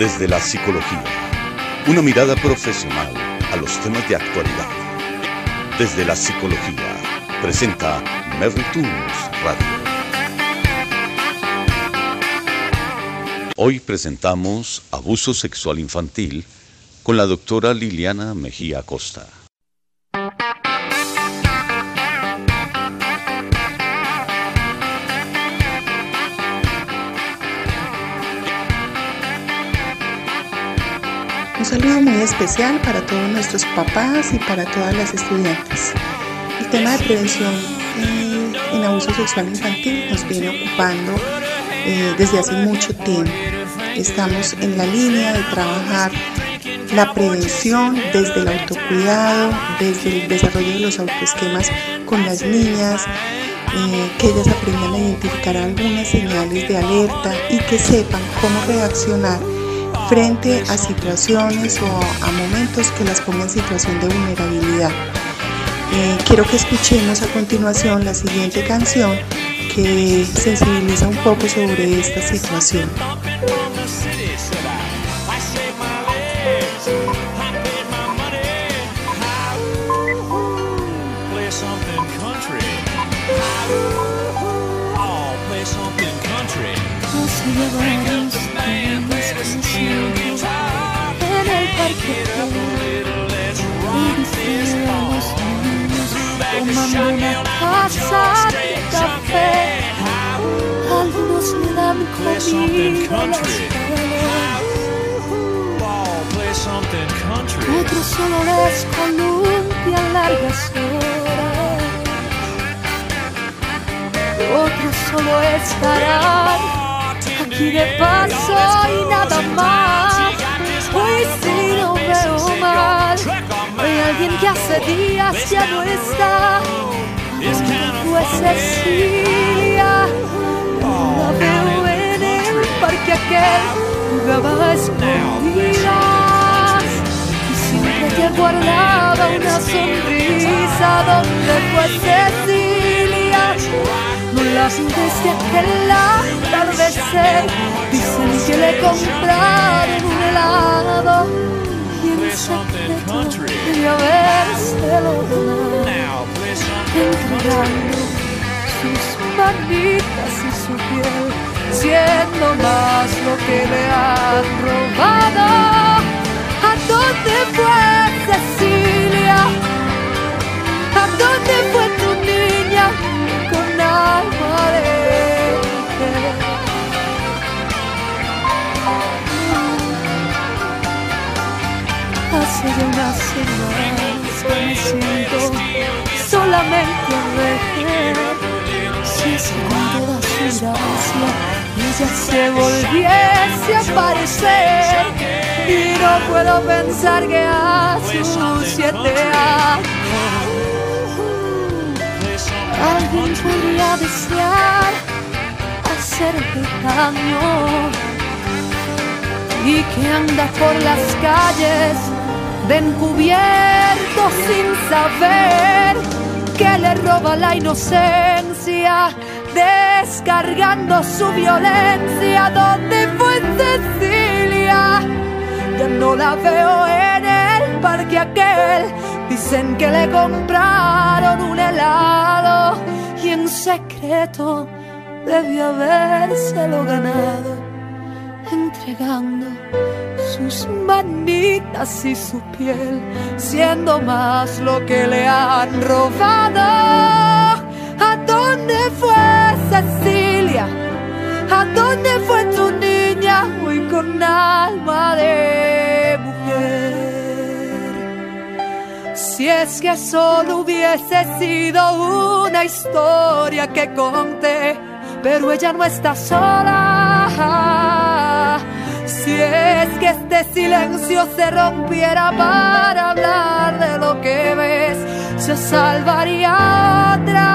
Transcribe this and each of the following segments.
Desde la psicología. Una mirada profesional a los temas de actualidad. Desde la psicología. Presenta Tunes Radio. Hoy presentamos Abuso Sexual Infantil con la doctora Liliana Mejía Costa. Un saludo muy especial para todos nuestros papás y para todas las estudiantes. El tema de prevención eh, en abuso sexual infantil nos viene ocupando eh, desde hace mucho tiempo. Estamos en la línea de trabajar la prevención desde el autocuidado, desde el desarrollo de los autoesquemas con las niñas, eh, que ellas aprendan a identificar algunas señales de alerta y que sepan cómo reaccionar frente a situaciones o a momentos que las pongan en situación de vulnerabilidad. Eh, quiero que escuchemos a continuación la siguiente canción que sensibiliza un poco sobre esta situación. Café. Algunos me dan comida en Otros solo les columpian largas horas. Otros solo estarán aquí de paso y nada más. Hoy sí no veo mal. Hay alguien que hace días ya no está. Fue Cecilia. La veo en el parque aquel. Jugaba a escondidas. Y siempre te guardaba una sonrisa. ¿Dónde fue Cecilia? No la desde aquel atardecer. Dicen que le compraron un helado y secreto quería verselo entregando sus manitas y su piel, siendo más lo que le han robado. ¿A dónde fue Cecilia? ¿A dónde fue tu niña con alma de mujer? Hace unas semanas que me siento solamente mujer. Su gracia ella se volviese a aparecer. Y no puedo pensar que a sus siete años alguien podría desear hacerle daño y que anda por las calles de encubierto sin saber que le roba la inocencia, descargando su violencia. ¿Dónde fue Cecilia? Ya no la veo en el parque aquel. Dicen que le compraron un helado y en secreto debió habérselo ganado entregando sus manitas y su piel, siendo más lo que le han robado. ¿A dónde fue Cecilia? ¿A dónde fue tu niña hoy con alma de mujer? Si es que solo hubiese sido una historia que conté, pero ella no está sola. Si es que este silencio se rompiera para hablar de lo que ves, se salvaría otra.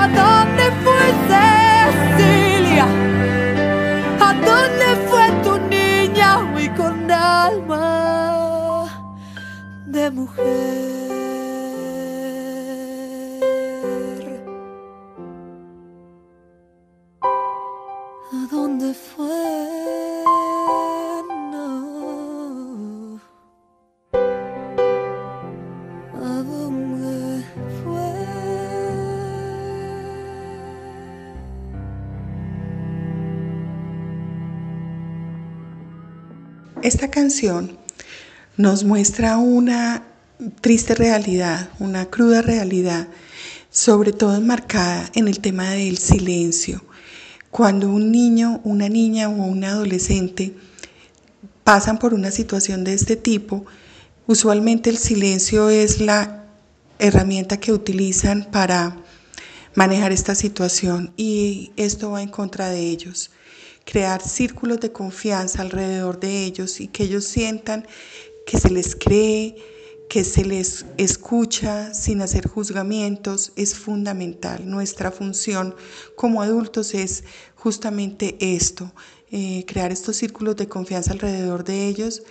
¿A dónde fue Cecilia? ¿A dónde fue tu niña hoy con alma de mujer? Canción nos muestra una triste realidad, una cruda realidad, sobre todo enmarcada en el tema del silencio. Cuando un niño, una niña o un adolescente pasan por una situación de este tipo, usualmente el silencio es la herramienta que utilizan para manejar esta situación y esto va en contra de ellos. Crear círculos de confianza alrededor de ellos y que ellos sientan que se les cree, que se les escucha sin hacer juzgamientos es fundamental. Nuestra función como adultos es justamente esto, eh, crear estos círculos de confianza alrededor de ellos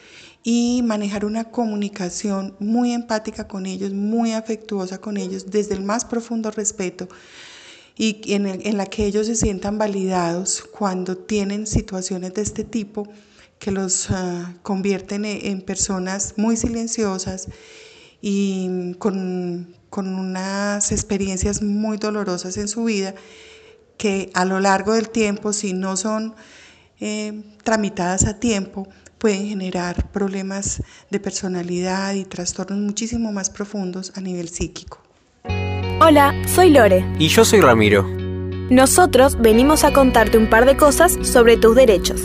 y manejar una comunicación muy empática con ellos, muy afectuosa con ellos, desde el más profundo respeto y en, la que ellos se sientan validados cuando tienen situaciones de este tipo que los ah, convierten e, en personas muy silenciosas y con, unas experiencias muy dolorosas en su vida que a lo largo del tiempo, si no son eh, tramitadas a tiempo, pueden generar problemas de personalidad y trastornos muchísimo más profundos a nivel psíquico. Hola, soy Lore. Y yo soy Ramiro. Nosotros venimos a contarte un par de cosas sobre tus derechos.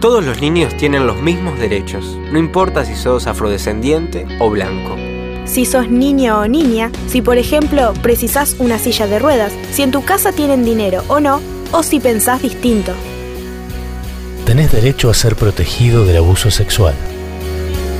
Todos los niños tienen los mismos derechos, no importa si sos afrodescendiente o blanco. Si sos niño o niña, si por ejemplo precisás una silla de ruedas, si en tu casa tienen dinero o no, o si pensás distinto. Tenés derecho a ser protegido del abuso sexual.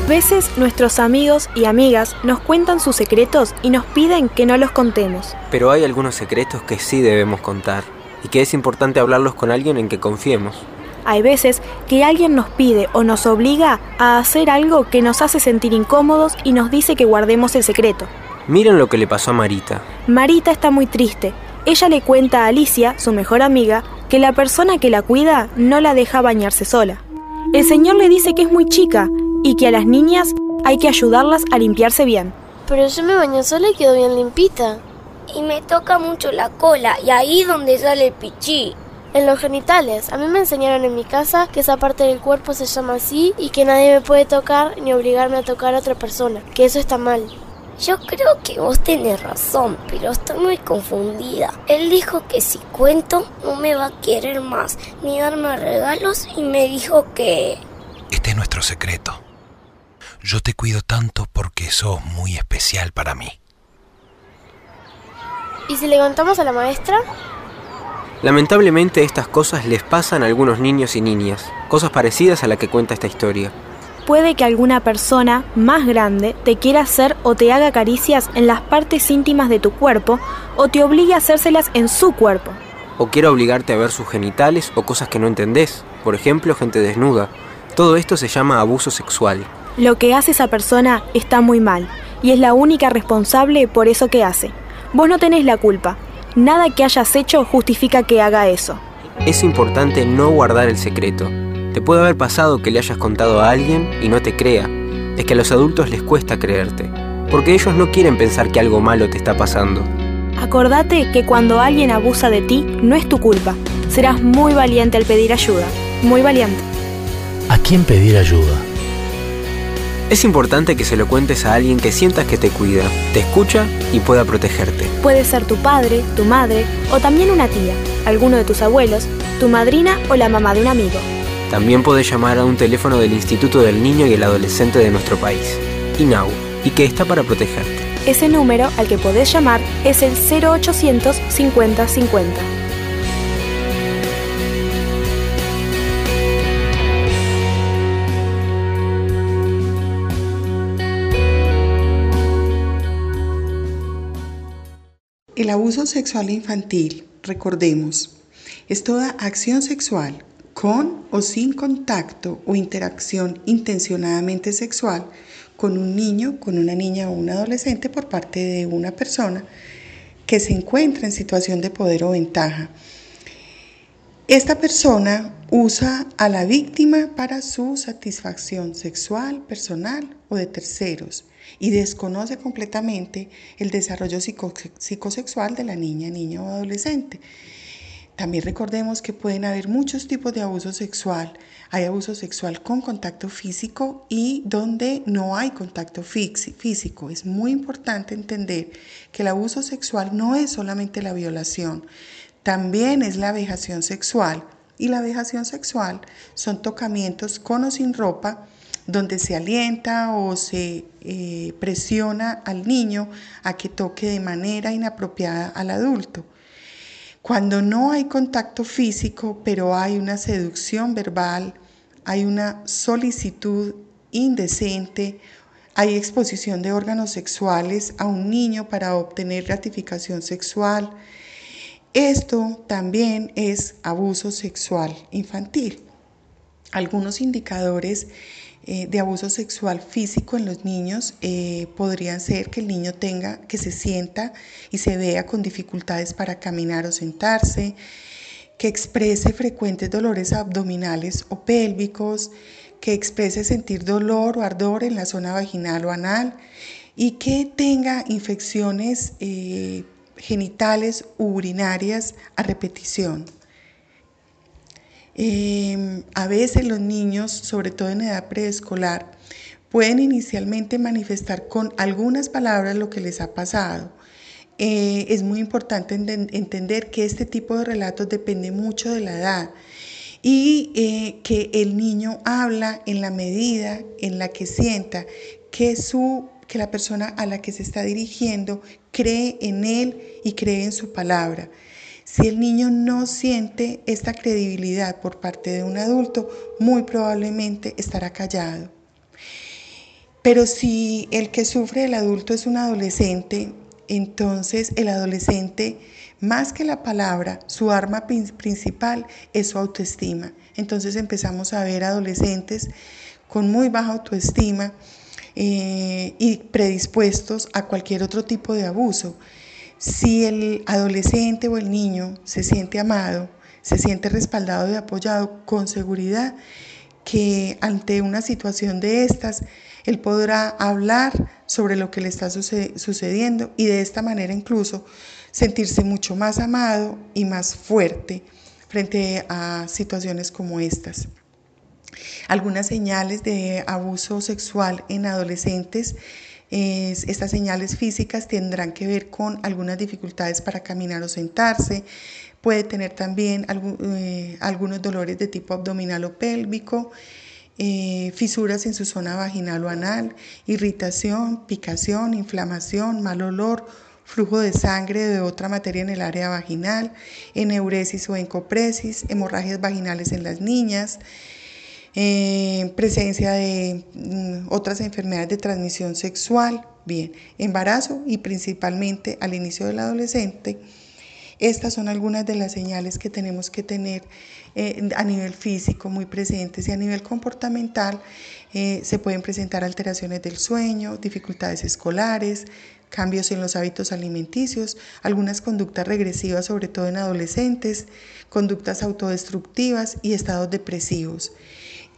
A veces nuestros amigos y amigas nos cuentan sus secretos y nos piden que no los contemos. Pero hay algunos secretos que sí debemos contar y que es importante hablarlos con alguien en que confiemos. Hay veces que alguien nos pide o nos obliga a hacer algo que nos hace sentir incómodos y nos dice que guardemos el secreto. Miren lo que le pasó a Marita. Marita está muy triste. Ella le cuenta a Alicia, su mejor amiga, que la persona que la cuida no la deja bañarse sola. El señor le dice que es muy chica y que a las niñas hay que ayudarlas a limpiarse bien. Pero yo me baño sola y quedo bien limpita. Y me toca mucho la cola y ahí donde sale el pichí en los genitales. A mí me enseñaron en mi casa que esa parte del cuerpo se llama así y que nadie me puede tocar ni obligarme a tocar a otra persona, que eso está mal. Yo creo que vos tenés razón, pero estoy muy confundida. Él dijo que si cuento no me va a querer más, ni darme regalos y me dijo que... Este es nuestro secreto. Yo te cuido tanto porque sos muy especial para mí. ¿Y si levantamos a la maestra? Lamentablemente estas cosas les pasan a algunos niños y niñas, cosas parecidas a la que cuenta esta historia. Puede que alguna persona más grande te quiera hacer o te haga caricias en las partes íntimas de tu cuerpo o te obligue a hacérselas en su cuerpo. O quiera obligarte a ver sus genitales o cosas que no entendés, por ejemplo gente desnuda. Todo esto se llama abuso sexual. Lo que hace esa persona está muy mal y es la única responsable por eso que hace. Vos no tenés la culpa, Nada que hayas hecho justifica que haga eso. Es importante no guardar el secreto. Te puede haber pasado que le hayas contado a alguien y no te crea. Es que a los adultos les cuesta creerte, porque ellos no quieren pensar que algo malo te está pasando. Acordate que cuando alguien abusa de ti, no es tu culpa. Serás muy valiente al pedir ayuda. Muy valiente. ¿A quién pedir ayuda? Es importante que se lo cuentes a alguien que sientas que te cuida, te escucha y pueda protegerte. Puede ser tu padre, tu madre o también una tía, alguno de tus abuelos, tu madrina o la mamá de un amigo. También puedes llamar a un teléfono del Instituto del Niño y el Adolescente de nuestro país, INAU, y que está para protegerte. Ese número al que podés llamar es el 0800 50 50. El abuso sexual infantil, recordemos, es toda acción sexual con o sin contacto o interacción intencionadamente sexual con un niño, con una niña o un adolescente por parte de una persona que se encuentra en situación de poder o ventaja. Esta persona usa a la víctima para su satisfacción sexual, personal o de terceros y desconoce completamente el desarrollo psicosexual de la niña, niño o adolescente. También recordemos que pueden haber muchos tipos de abuso sexual. Hay abuso sexual con contacto físico y donde no hay contacto físico. Es muy importante entender que el abuso sexual no es solamente la violación, también es la vejación sexual. Y la vejación sexual son tocamientos con o sin ropa donde se alienta o se eh, presiona al niño a que toque de manera inapropiada al adulto. Cuando no hay contacto físico, pero hay una seducción verbal, hay una solicitud indecente, hay exposición de órganos sexuales a un niño para obtener gratificación sexual. Esto también es abuso sexual infantil. Algunos indicadores eh, de abuso sexual físico en los niños eh, podrían ser que el niño tenga, que se sienta y se vea con dificultades para caminar o sentarse, que exprese frecuentes dolores abdominales o pélvicos, que exprese sentir dolor o ardor en la zona vaginal o anal y que tenga infecciones eh, genitales u urinarias a repetición. Em, a veces los niños, sobre todo en edad preescolar, pueden inicialmente manifestar con algunas palabras lo que les ha pasado. Eh, es muy importante entender que este tipo de relatos depende mucho de la edad y eh, que el niño habla en la medida en la que sienta que, su, que la persona a la que se está dirigiendo cree en él y cree en su palabra. Si el niño no siente esta credibilidad por parte de un adulto, muy probablemente estará callado. Pero si el que sufre el adulto es un adolescente, entonces el adolescente, más que la palabra, su arma principal es su autoestima. Entonces empezamos a ver adolescentes con muy baja autoestima eh, y predispuestos a cualquier otro tipo de abuso. Si el adolescente o el niño se siente amado, se siente respaldado y apoyado con seguridad, que ante una situación de estas, él podrá hablar sobre lo que le está sucediendo y de esta manera incluso sentirse mucho más amado y más fuerte frente a situaciones como estas. Algunas señales de abuso sexual en adolescentes estas señales físicas tendrán que ver con algunas dificultades para caminar o sentarse. Puede tener también eh, algunos dolores de tipo abdominal o pélvico, eh, fisuras en su zona vaginal o anal, irritación, picación, inflamación, mal olor, flujo de sangre de otra materia en el área vaginal, eneuresis o encopresis, hemorragias vaginales en las niñas, eh, presencia de mm, otras enfermedades de transmisión sexual, bien, embarazo y principalmente al inicio del adolescente. Estas son algunas de las señales que tenemos que tener eh, a nivel físico muy presentes y a nivel comportamental eh, se pueden presentar alteraciones del sueño, dificultades escolares, cambios en los hábitos alimenticios, algunas conductas regresivas, sobre todo en adolescentes, conductas autodestructivas y estados depresivos.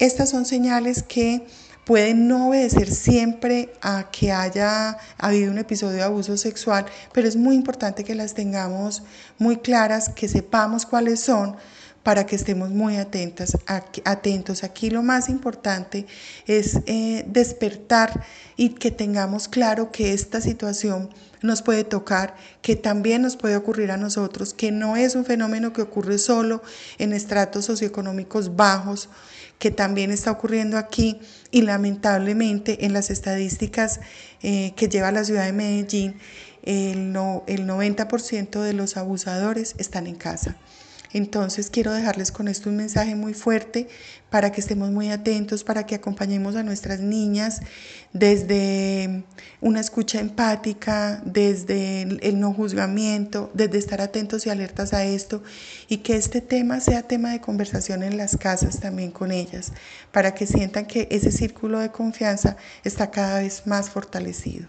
Estas son señales que pueden no obedecer siempre a que haya habido un episodio de abuso sexual, pero es muy importante que las tengamos muy claras, que sepamos cuáles son para que estemos muy atentas, atentos. Aquí lo más importante es eh, despertar y que tengamos claro que esta situación nos puede tocar, que también nos puede ocurrir a nosotros, que no es un fenómeno que ocurre solo en estratos socioeconómicos bajos, que también está ocurriendo aquí y lamentablemente en las estadísticas eh, que lleva la ciudad de Medellín, el, no, el 90% de los abusadores están en casa. Entonces quiero dejarles con esto un mensaje muy fuerte para que estemos muy atentos, para que acompañemos a nuestras niñas desde una escucha empática, desde el no juzgamiento, desde estar atentos y alertas a esto y que este tema sea tema de conversación en las casas también con ellas, para que sientan que ese círculo de confianza está cada vez más fortalecido.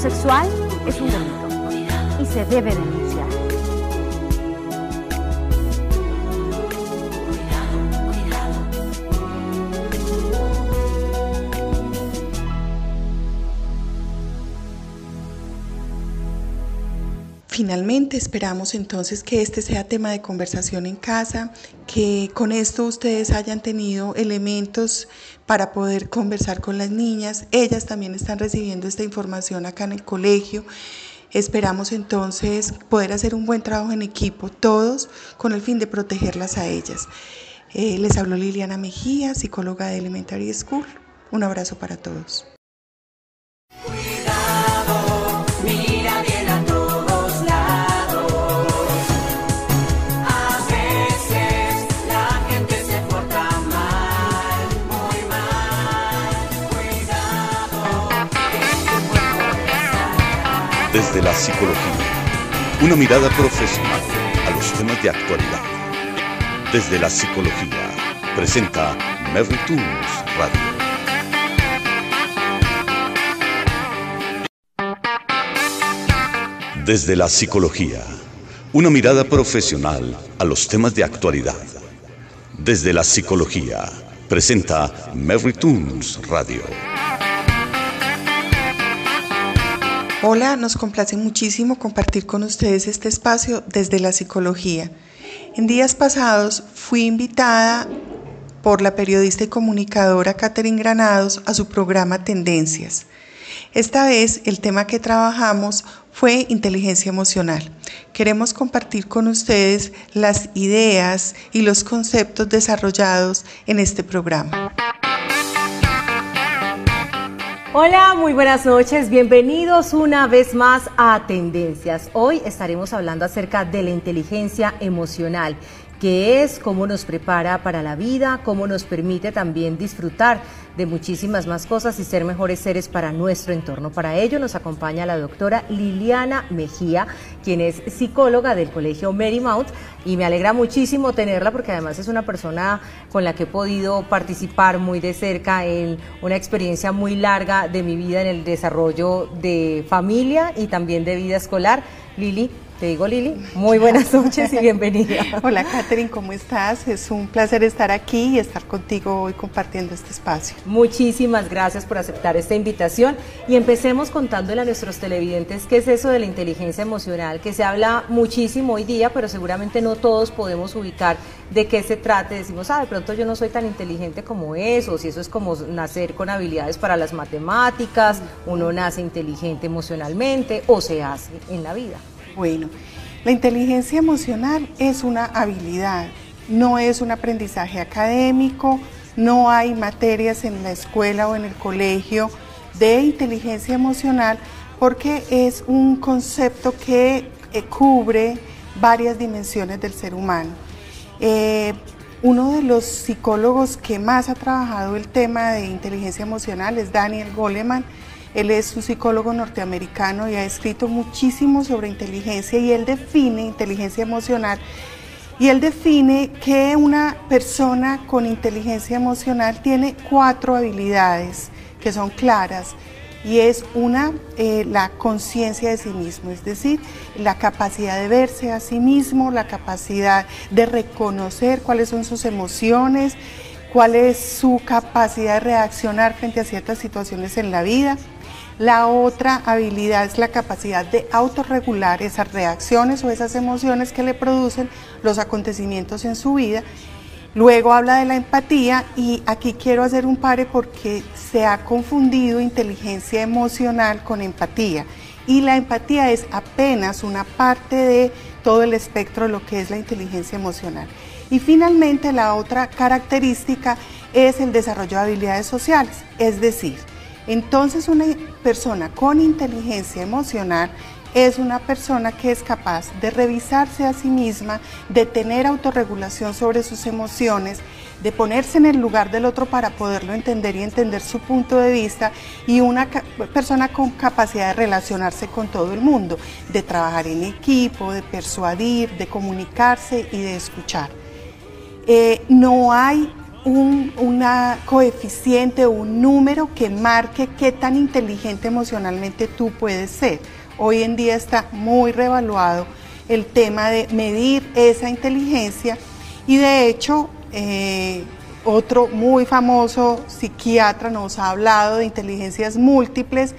Sexual es un delito y se debe denunciar. Finalmente esperamos entonces que este sea tema de conversación en casa, que con esto ustedes hayan tenido elementos para poder conversar con las niñas. Ellas también están recibiendo esta información acá en el colegio. Esperamos entonces poder hacer un buen trabajo en equipo, todos, con el fin de protegerlas a ellas. Eh, les habló Liliana Mejía, psicóloga de Elementary School. Un abrazo para todos. Desde la psicología, una mirada profesional a los temas de actualidad. Desde la psicología, presenta Mary Tunes Radio. Desde la psicología, una mirada profesional a los temas de actualidad. Desde la psicología, presenta Mary Tunes Radio. Hola, nos complace muchísimo compartir con ustedes este espacio desde la psicología. En días pasados fui invitada por la periodista y comunicadora Catherine Granados a su programa Tendencias. Esta vez el tema que trabajamos fue inteligencia emocional. Queremos compartir con ustedes las ideas y los conceptos desarrollados en este programa. Hola, muy buenas noches, bienvenidos una vez más a Tendencias. Hoy estaremos hablando acerca de la inteligencia emocional, que es cómo nos prepara para la vida, cómo nos permite también disfrutar de muchísimas más cosas y ser mejores seres para nuestro entorno. Para ello nos acompaña la doctora Liliana Mejía, quien es psicóloga del Colegio Marymount y me alegra muchísimo tenerla porque además es una persona con la que he podido participar muy de cerca en una experiencia muy larga de mi vida en el desarrollo de familia y también de vida escolar. Lili, te digo Lili, muy buenas noches y bienvenida. Hola Catherine, ¿cómo estás? Es un placer estar aquí y estar contigo hoy compartiendo este espacio. Muchísimas gracias por aceptar esta invitación y empecemos contándole a nuestros televidentes qué es eso de la inteligencia emocional, que se habla muchísimo hoy día, pero seguramente no todos podemos ubicar de qué se trata. Decimos, ah, de pronto yo no soy tan inteligente como eso, si eso es como nacer con habilidades para las matemáticas, uno nace inteligente emocionalmente o se hace en la vida. Bueno, la inteligencia emocional es una habilidad, no es un aprendizaje académico, no hay materias en la escuela o en el colegio de inteligencia emocional porque es un concepto que eh, cubre varias dimensiones del ser humano. Eh, uno de los psicólogos que más ha trabajado el tema de inteligencia emocional es Daniel Goleman. Él es un psicólogo norteamericano y ha escrito muchísimo sobre inteligencia y él define inteligencia emocional y él define que una persona con inteligencia emocional tiene cuatro habilidades que son claras y es una, eh, la conciencia de sí mismo, es decir, la capacidad de verse a sí mismo, la capacidad de reconocer cuáles son sus emociones, cuál es su capacidad de reaccionar frente a ciertas situaciones en la vida. La otra habilidad es la capacidad de autorregular esas reacciones o esas emociones que le producen los acontecimientos en su vida. Luego habla de la empatía y aquí quiero hacer un pare porque se ha confundido inteligencia emocional con empatía y la empatía es apenas una parte de todo el espectro de lo que es la inteligencia emocional. Y finalmente la otra característica es el desarrollo de habilidades sociales, es decir, entonces una persona con inteligencia emocional es una persona que es capaz de revisarse a sí misma, de tener autorregulación sobre sus emociones, de ponerse en el lugar del otro para poderlo entender y entender su punto de vista y una persona con capacidad de relacionarse con todo el mundo, de trabajar en equipo, de persuadir, de comunicarse y de escuchar. Eh, no hay un una coeficiente o un número que marque qué tan inteligente emocionalmente tú puedes ser. Hoy en día está muy revaluado el tema de medir esa inteligencia y de hecho eh, otro muy famoso psiquiatra nos ha hablado de inteligencias múltiples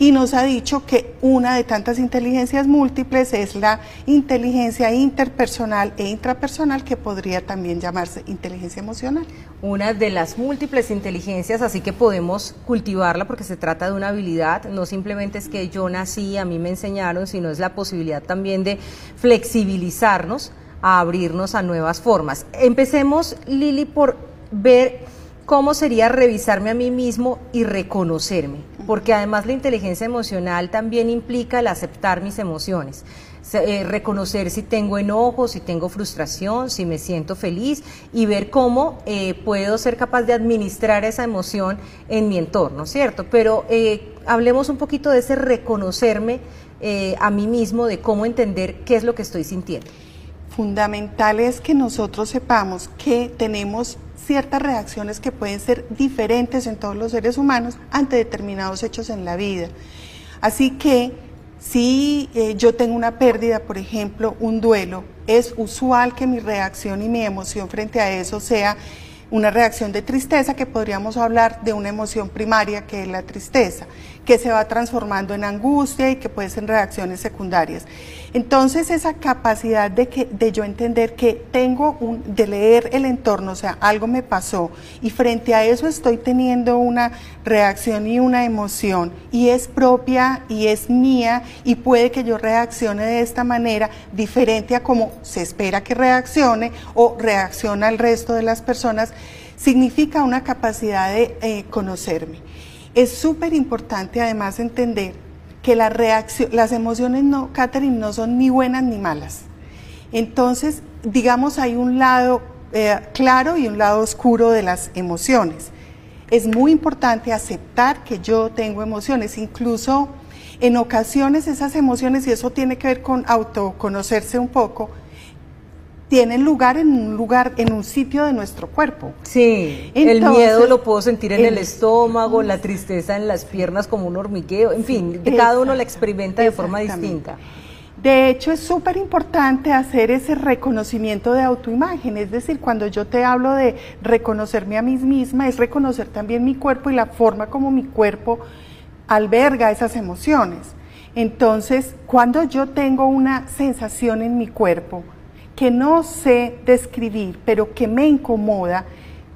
y nos ha dicho que una de tantas inteligencias múltiples es la inteligencia interpersonal e intrapersonal que podría también llamarse inteligencia emocional. Una de las múltiples inteligencias, así que podemos cultivarla porque se trata de una habilidad, no simplemente es que yo nací, a mí me enseñaron, sino es la posibilidad también de flexibilizarnos a abrirnos a nuevas formas. Empecemos, Lili, por ver cómo sería revisarme a mí mismo y reconocerme, porque además la inteligencia emocional también implica el aceptar mis emociones. Eh, reconocer si tengo enojo, si tengo frustración, si me siento feliz y ver cómo eh, puedo ser capaz de administrar esa emoción en mi entorno, ¿cierto? Pero eh, hablemos un poquito de ese reconocerme a mí mismo, de cómo entender qué es lo que estoy sintiendo. Fundamental es que nosotros sepamos que tenemos ciertas reacciones que pueden ser diferentes en todos los seres humanos ante determinados hechos en la vida. Así que si eh, yo tengo una pérdida, por ejemplo, un duelo, es usual que mi reacción y mi emoción frente a eso sea una reacción de tristeza, que podríamos hablar de una emoción primaria que es la tristeza, que se va transformando en angustia y que puede ser reacciones secundarias. Entonces esa capacidad de, que, de yo entender que tengo un, de leer el entorno, o sea, algo me pasó y frente a eso estoy teniendo una reacción y una emoción y es propia y es mía y puede que yo reaccione de esta manera diferente a como se espera que reaccione o reacciona el resto de las personas, significa una capacidad de eh, conocerme. Es súper importante además entender que las emociones no, Catherine, no son ni buenas ni malas. Entonces, digamos, hay un lado eh, claro y un lado oscuro de las emociones. Es muy importante aceptar que yo tengo emociones, incluso en ocasiones esas emociones, y eso tiene que ver con autoconocerse un poco, tienen lugar en un lugar, en un sitio de nuestro cuerpo. Sí, el miedo lo puedo sentir en el, estómago, la tristeza en las piernas como un hormigueo, en fin, cada uno la experimenta de forma distinta. De hecho, es súper importante hacer ese reconocimiento de autoimagen, es decir, cuando yo te hablo de reconocerme a mí misma, es reconocer también mi cuerpo y la forma como mi cuerpo alberga esas emociones. Entonces, cuando yo tengo una sensación en mi cuerpo que no sé describir, pero que me incomoda,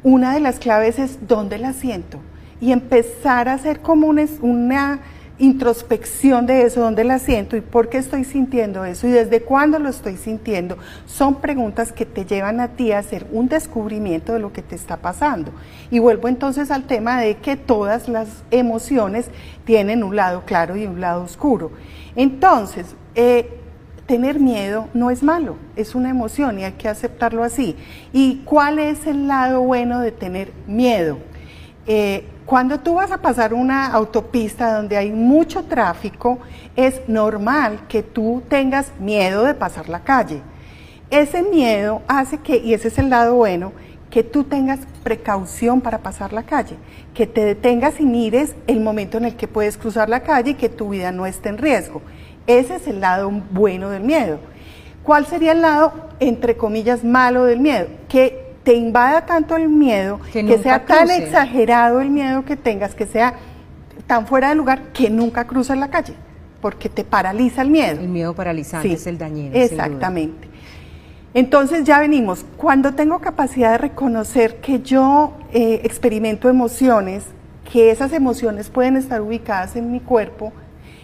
una de las claves es dónde la siento y empezar a hacer como una, introspección de eso, dónde la siento y por qué estoy sintiendo eso y desde cuándo lo estoy sintiendo, son preguntas que te llevan a ti a hacer un descubrimiento de lo que te está pasando. Y vuelvo entonces al tema de que todas las emociones tienen un lado claro y un lado oscuro. Entonces, eh, tener miedo no es malo, es una emoción y hay que aceptarlo así. ¿Y cuál es el lado bueno de tener miedo? Eh, cuando tú vas a pasar una autopista donde hay mucho tráfico, es normal que tú tengas miedo de pasar la calle. Ese miedo hace que, y ese es el lado bueno, que tú tengas precaución para pasar la calle, que te detengas y mires el momento en el que puedes cruzar la calle y que tu vida no esté en riesgo. Ese es el lado bueno del miedo. ¿Cuál sería el lado, entre comillas, malo del miedo? Que te invada tanto el miedo, que, sea tan exagerado el miedo que tengas, que sea tan fuera de lugar que nunca cruzas la calle, porque te paraliza el miedo. El miedo paralizante es el dañino. Exactamente. Entonces ya venimos, cuando tengo capacidad de reconocer que yo eh, experimento emociones, que esas emociones pueden estar ubicadas en mi cuerpo,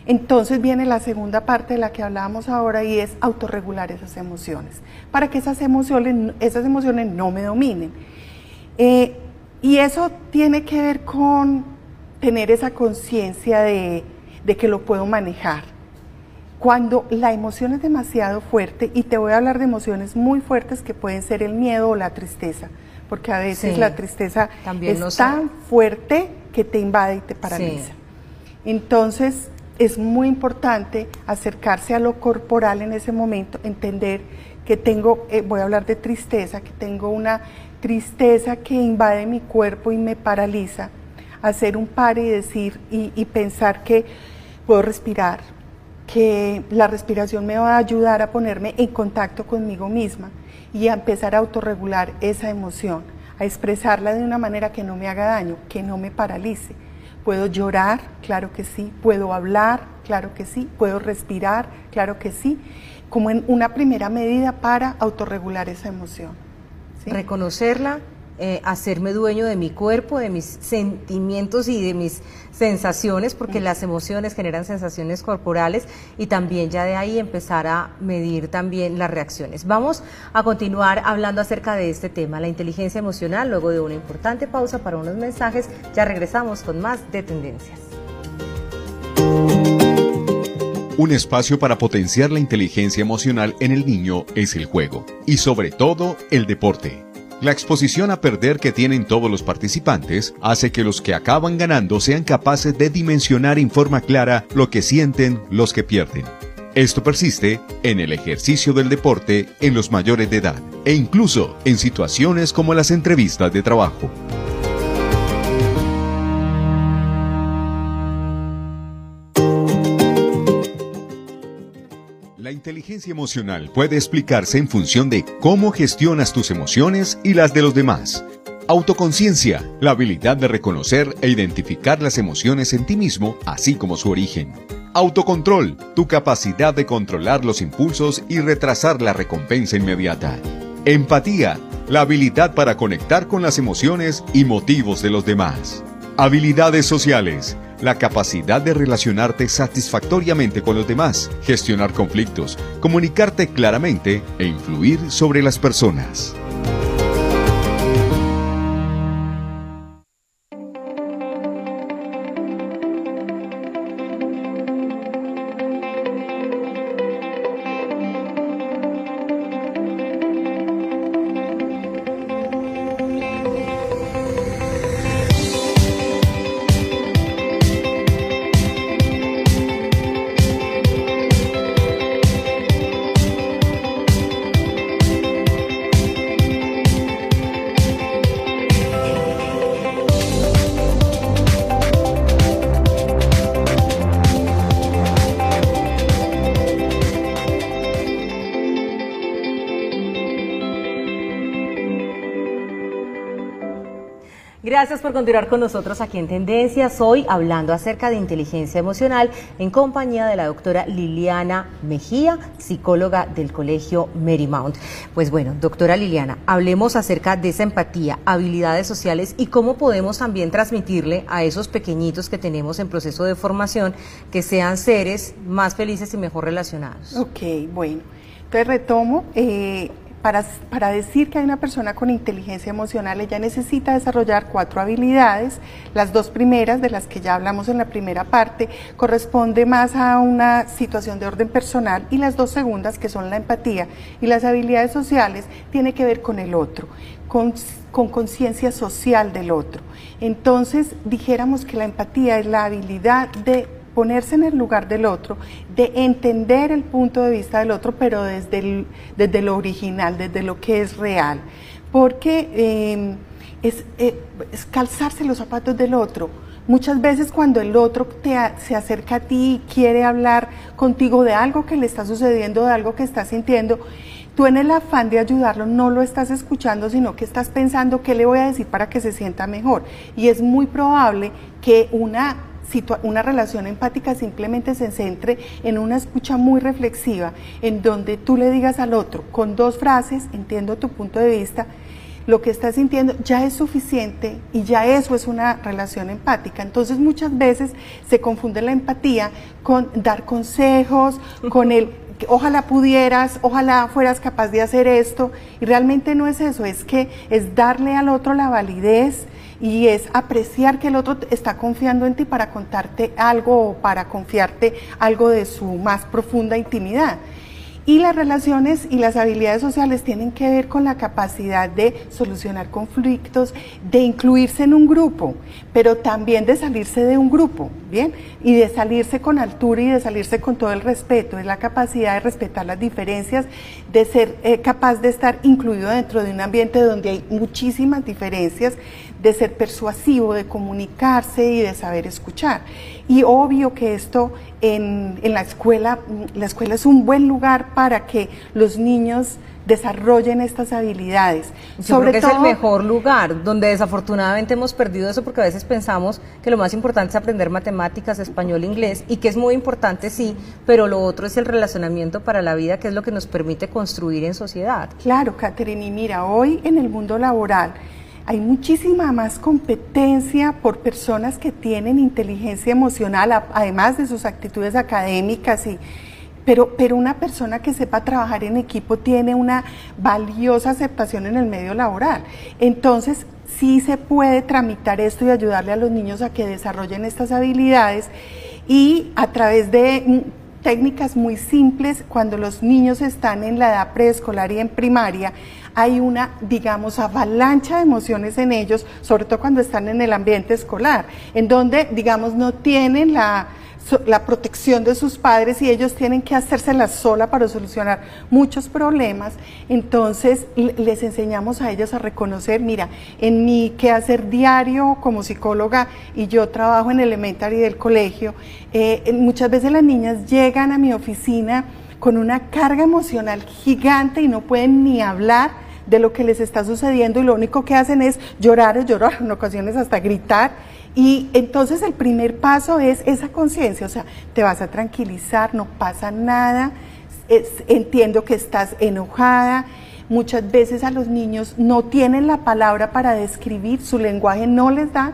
entonces viene la segunda parte de la que hablábamos ahora y es autorregular esas emociones, para que esas emociones, esas emociones no me dominen. Eh, y eso tiene que ver con tener esa conciencia de, de que lo puedo manejar. Cuando la emoción es demasiado fuerte, y te voy a hablar de emociones muy fuertes que pueden ser el miedo o la tristeza, porque a veces la tristeza es tan fuerte que te invade y te paraliza. Entonces, es muy importante acercarse a lo corporal en ese momento, entender que tengo, eh, voy a hablar de tristeza, que tengo una tristeza que invade mi cuerpo y me paraliza, hacer un par y decir y, pensar que puedo respirar, que la respiración me va a ayudar a ponerme en contacto conmigo misma y a empezar a autorregular esa emoción, a expresarla de una manera que no me haga daño, que no me paralice Puedo llorar, claro que sí. Puedo hablar, claro que sí. Puedo respirar, claro que sí. Como en una primera medida para autorregular esa emoción. Reconocerla eh, hacerme dueño de mi cuerpo, de mis sentimientos y de mis sensaciones, porque las emociones generan sensaciones corporales y también ya de ahí empezar a medir también las reacciones. Vamos a continuar hablando acerca de este tema, la inteligencia emocional, luego de una importante pausa para unos mensajes, ya regresamos con más de tendencias. Un espacio para potenciar la inteligencia emocional en el niño es el juego y sobre todo el deporte. La exposición a perder que tienen todos los participantes hace que los que acaban ganando sean capaces de dimensionar en forma clara lo que sienten los que pierden. Esto persiste en el ejercicio del deporte en los mayores de edad e incluso en situaciones como las entrevistas de trabajo. Inteligencia emocional puede explicarse en función de cómo gestionas tus emociones y las de los demás. Autoconciencia, la habilidad de reconocer e identificar las emociones en ti mismo, así como su origen. Autocontrol, tu capacidad de controlar los impulsos y retrasar la recompensa inmediata. Empatía, la habilidad para conectar con las emociones y motivos de los demás. Habilidades sociales, la capacidad de relacionarte satisfactoriamente con los demás, gestionar conflictos, comunicarte claramente e influir sobre las personas. Gracias por continuar con nosotros aquí en Tendencias. Hoy hablando acerca de inteligencia emocional en compañía de la doctora Liliana Mejía, psicóloga del Colegio Marymount. Pues bueno, doctora Liliana, hablemos acerca de esa empatía, habilidades sociales y cómo podemos también transmitirle a esos pequeñitos que tenemos en proceso de formación que sean seres más felices y mejor relacionados. Ok, bueno. Entonces retomo. Eh, para, para, decir que hay una persona con inteligencia emocional, ella necesita desarrollar cuatro habilidades. Las dos primeras, de las que ya hablamos en la primera parte, corresponde más a una situación de orden personal y las dos segundas, que son la empatía y las habilidades sociales, tiene que ver con el otro, con conciencia social del otro. Entonces, dijéramos que la empatía es la habilidad de ponerse en el lugar del otro, de entender el punto de vista del otro, pero desde, desde lo original, desde lo que es real. Porque em, es, eh, es, calzarse los zapatos del otro. Muchas veces cuando el otro te, se acerca a ti y quiere hablar contigo de algo que le está sucediendo, de algo que está sintiendo, tú en el afán de ayudarlo no lo estás escuchando, sino que estás pensando qué le voy a decir para que se sienta mejor. Y es muy probable que una una relación empática simplemente se centre en una escucha muy reflexiva, en donde tú le digas al otro con dos frases, entiendo tu punto de vista, lo que estás sintiendo ya es suficiente y ya eso es una relación empática. Entonces muchas veces se confunde la empatía con dar consejos, con el ojalá pudieras, ojalá fueras capaz de hacer esto y realmente no es eso, es que es darle al otro la validez y es apreciar que el otro está confiando en ti para contarte algo o para confiarte algo de su más profunda intimidad. Y las relaciones y las habilidades sociales tienen que ver con la capacidad de solucionar conflictos, de incluirse en un grupo, pero también de salirse de un grupo, ¿bien? Y de salirse con altura y de salirse con todo el respeto. Es la capacidad de respetar las diferencias, de ser eh, capaz de estar incluido dentro de un ambiente donde hay muchísimas diferencias, de ser persuasivo, de comunicarse y de saber escuchar. Y obvio que esto en, la escuela, la escuela es un buen lugar para que los niños desarrollen estas habilidades. Yo Sobre creo que es el mejor lugar, donde desafortunadamente hemos perdido eso porque a veces pensamos que lo más importante es aprender matemáticas, español, inglés, y que es muy importante, sí, pero lo otro es el relacionamiento para la vida, que es lo que nos permite construir en sociedad. Claro, Catherine, y mira, hoy en el mundo laboral, hay muchísima más competencia por personas que tienen inteligencia emocional, además de sus actitudes académicas y, pero, pero, una persona que sepa trabajar en equipo tiene una valiosa aceptación en el medio laboral. Entonces, sí se puede tramitar esto y ayudarle a los niños a que desarrollen estas habilidades y a través de técnicas muy simples, cuando los niños están en la edad preescolar y en primaria, hay una, digamos, avalancha de emociones en ellos, sobre todo cuando están en el ambiente escolar, en donde, digamos, no tienen la, la protección de sus padres y ellos tienen que hacérsela sola para solucionar muchos problemas, entonces les enseñamos a ellos a reconocer, mira, en mi quehacer diario como psicóloga y yo trabajo en elementary del colegio, eh, muchas veces las niñas llegan a mi oficina con una carga emocional gigante y no pueden ni hablar de lo que les está sucediendo y lo único que hacen es llorar, llorar, en ocasiones hasta gritar. Y entonces el primer paso es esa conciencia, o sea, te vas a tranquilizar, no pasa nada, entiendo que estás enojada. Muchas veces a los niños no tienen la palabra para describir, su lenguaje no les da,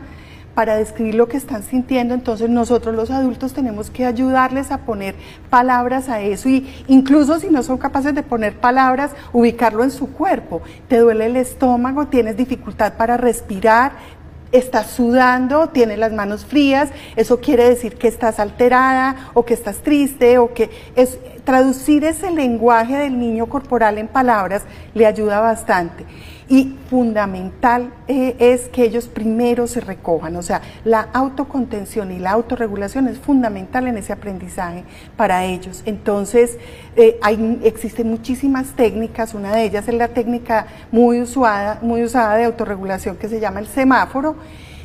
para describir lo que están sintiendo, entonces nosotros los adultos tenemos que ayudarles a poner palabras a eso y incluso si no son capaces de poner palabras, ubicarlo en su cuerpo. Te duele el estómago, tienes dificultad para respirar, estás sudando, tienes las manos frías, eso quiere decir que estás alterada o que estás triste o que es traducir ese lenguaje del niño corporal en palabras le ayuda bastante. Y fundamental eh, es que ellos primero se recojan, o sea, la autocontención y la autorregulación es fundamental en ese aprendizaje para ellos. Entonces, eh, hay, existen muchísimas técnicas, una de ellas es la técnica muy usada, muy usada de autorregulación que se llama el semáforo.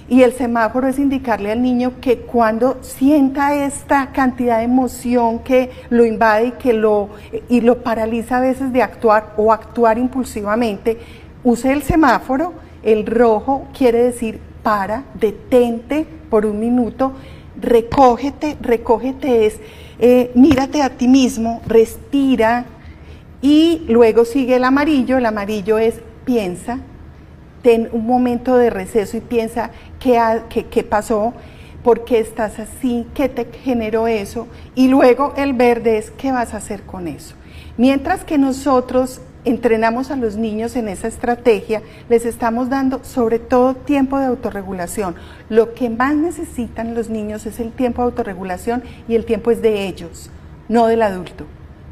Y el semáforo es indicarle al niño que cuando sienta esta cantidad de emoción que lo invade y que lo, y lo paraliza a veces de actuar o actuar impulsivamente, use el semáforo, el rojo quiere decir para, detente por un minuto, recógete, recógete es, eh, mírate a ti mismo, respira y luego sigue el amarillo, el amarillo es piensa, ten un momento de receso y piensa qué, qué, qué pasó, por qué estás así, qué te generó eso y luego el verde es qué vas a hacer con eso. Mientras que nosotros entrenamos a los niños en esa estrategia, les estamos dando sobre todo tiempo de autorregulación. Lo que más necesitan los niños es el tiempo de autorregulación y el tiempo es de ellos, no del adulto.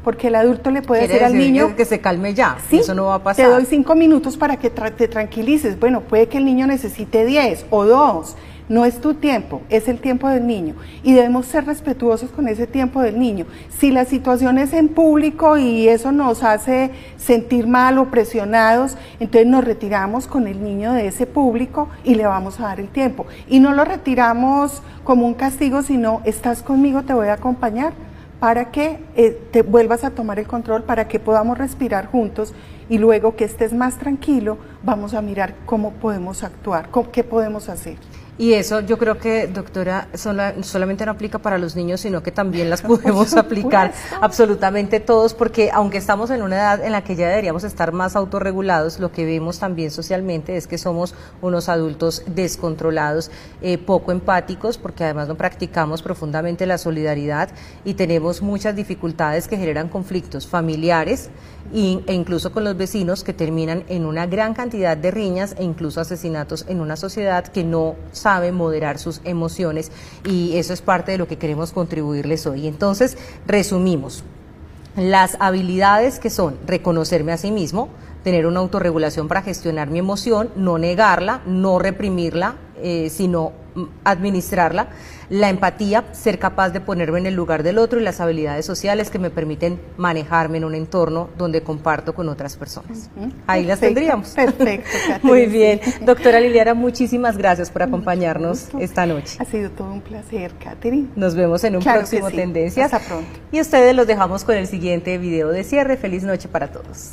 Porque el adulto le puede decir al niño que se calme ya, ¿sí? eso no va a pasar. Te doy cinco minutos para que te tranquilices. Bueno, puede que el niño necesite diez o dos. No es tu tiempo, es el tiempo del niño. Y debemos ser respetuosos con ese tiempo del niño. Si la situación es en público y eso nos hace sentir mal o presionados, entonces nos retiramos con el niño de ese público y le vamos a dar el tiempo. Y no lo retiramos como un castigo, sino estás conmigo, te voy a acompañar para que eh, te vuelvas a tomar el control, para que podamos respirar juntos y luego que estés más tranquilo, vamos a mirar cómo podemos actuar, qué podemos hacer. Y eso yo creo que, doctora, solamente no aplica para los niños, sino que también las podemos aplicar absolutamente todos, porque aunque estamos en una edad en la que ya deberíamos estar más autorregulados, lo que vemos también socialmente es que somos unos adultos descontrolados, eh, poco empáticos, porque además no practicamos profundamente la solidaridad y tenemos muchas dificultades que generan conflictos familiares e incluso con los vecinos que terminan en una gran cantidad de riñas e incluso asesinatos en una sociedad que no sabe moderar sus emociones y eso es parte de lo que queremos contribuirles hoy. Entonces, resumimos. Las habilidades que son reconocerme a sí mismo, tener una autorregulación para gestionar mi emoción, no negarla, no reprimirla, eh, sino administrarla la empatía, ser capaz de ponerme en el lugar del otro y las habilidades sociales que me permiten manejarme en un entorno donde comparto con otras personas. Ahí las tendríamos. Perfecto. Muy bien. Doctora Liliana, muchísimas gracias por acompañarnos esta noche. Ha sido todo un placer, Catherine. Nos vemos en un próximo Tendencias. Hasta pronto. Y ustedes los dejamos con el siguiente video de cierre. Feliz noche para todos.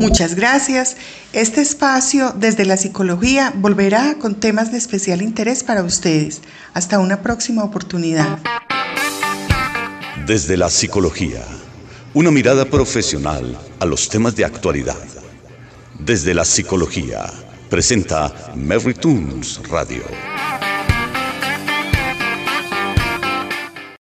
Muchas gracias. Este espacio desde la psicología volverá con temas de especial interés para ustedes. Hasta una próxima oportunidad. Desde la psicología, una mirada profesional a los temas de actualidad. Desde la psicología, presenta Mary Tunes Radio.